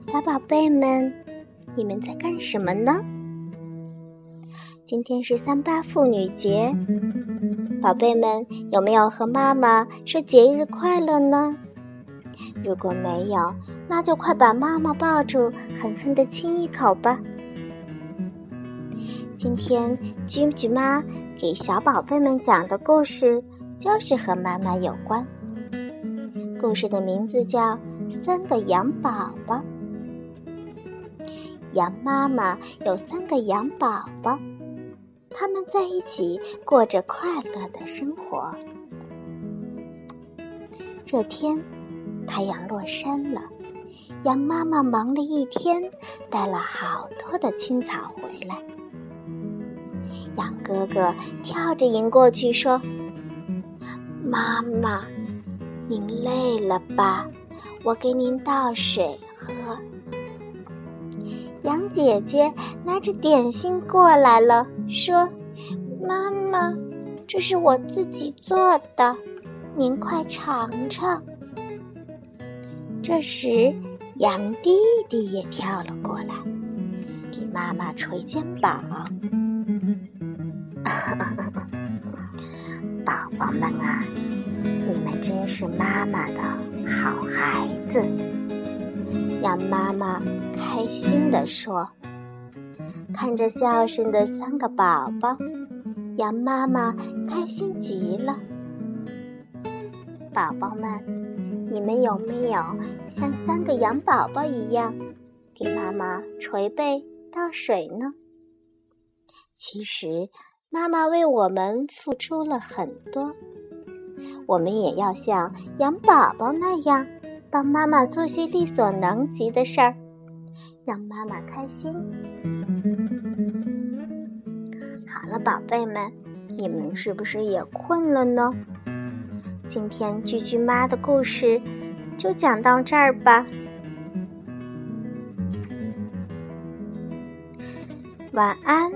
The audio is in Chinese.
小宝贝们，你们在干什么呢？今天是三八妇女节，宝贝们有没有和妈妈说节日快乐呢？如果没有，那就快把妈妈抱住，狠狠地亲一口吧。今天君君妈给小宝贝们讲的故事就是和妈妈有关。故事的名字叫《三个羊宝宝》。羊妈妈有三个羊宝宝。他们在一起过着快乐的生活。这天，太阳落山了，羊妈妈忙了一天，带了好多的青草回来。羊哥哥跳着迎过去说：“妈妈，您累了吧？我给您倒水喝。”羊姐姐拿着点心过来了，说：“妈妈，这是我自己做的，您快尝尝。”这时，羊弟弟也跳了过来，给妈妈捶肩膀：“ 宝宝们啊，你们真是妈妈的好孩子。”羊妈妈开心地说：“看着孝顺的三个宝宝，羊妈妈开心极了。宝宝们，你们有没有像三个羊宝宝一样，给妈妈捶背倒水呢？其实，妈妈为我们付出了很多，我们也要像羊宝宝那样。”帮妈妈做些力所能及的事儿，让妈妈开心。好了，宝贝们，你们是不是也困了呢？今天句句妈的故事就讲到这儿吧。晚安。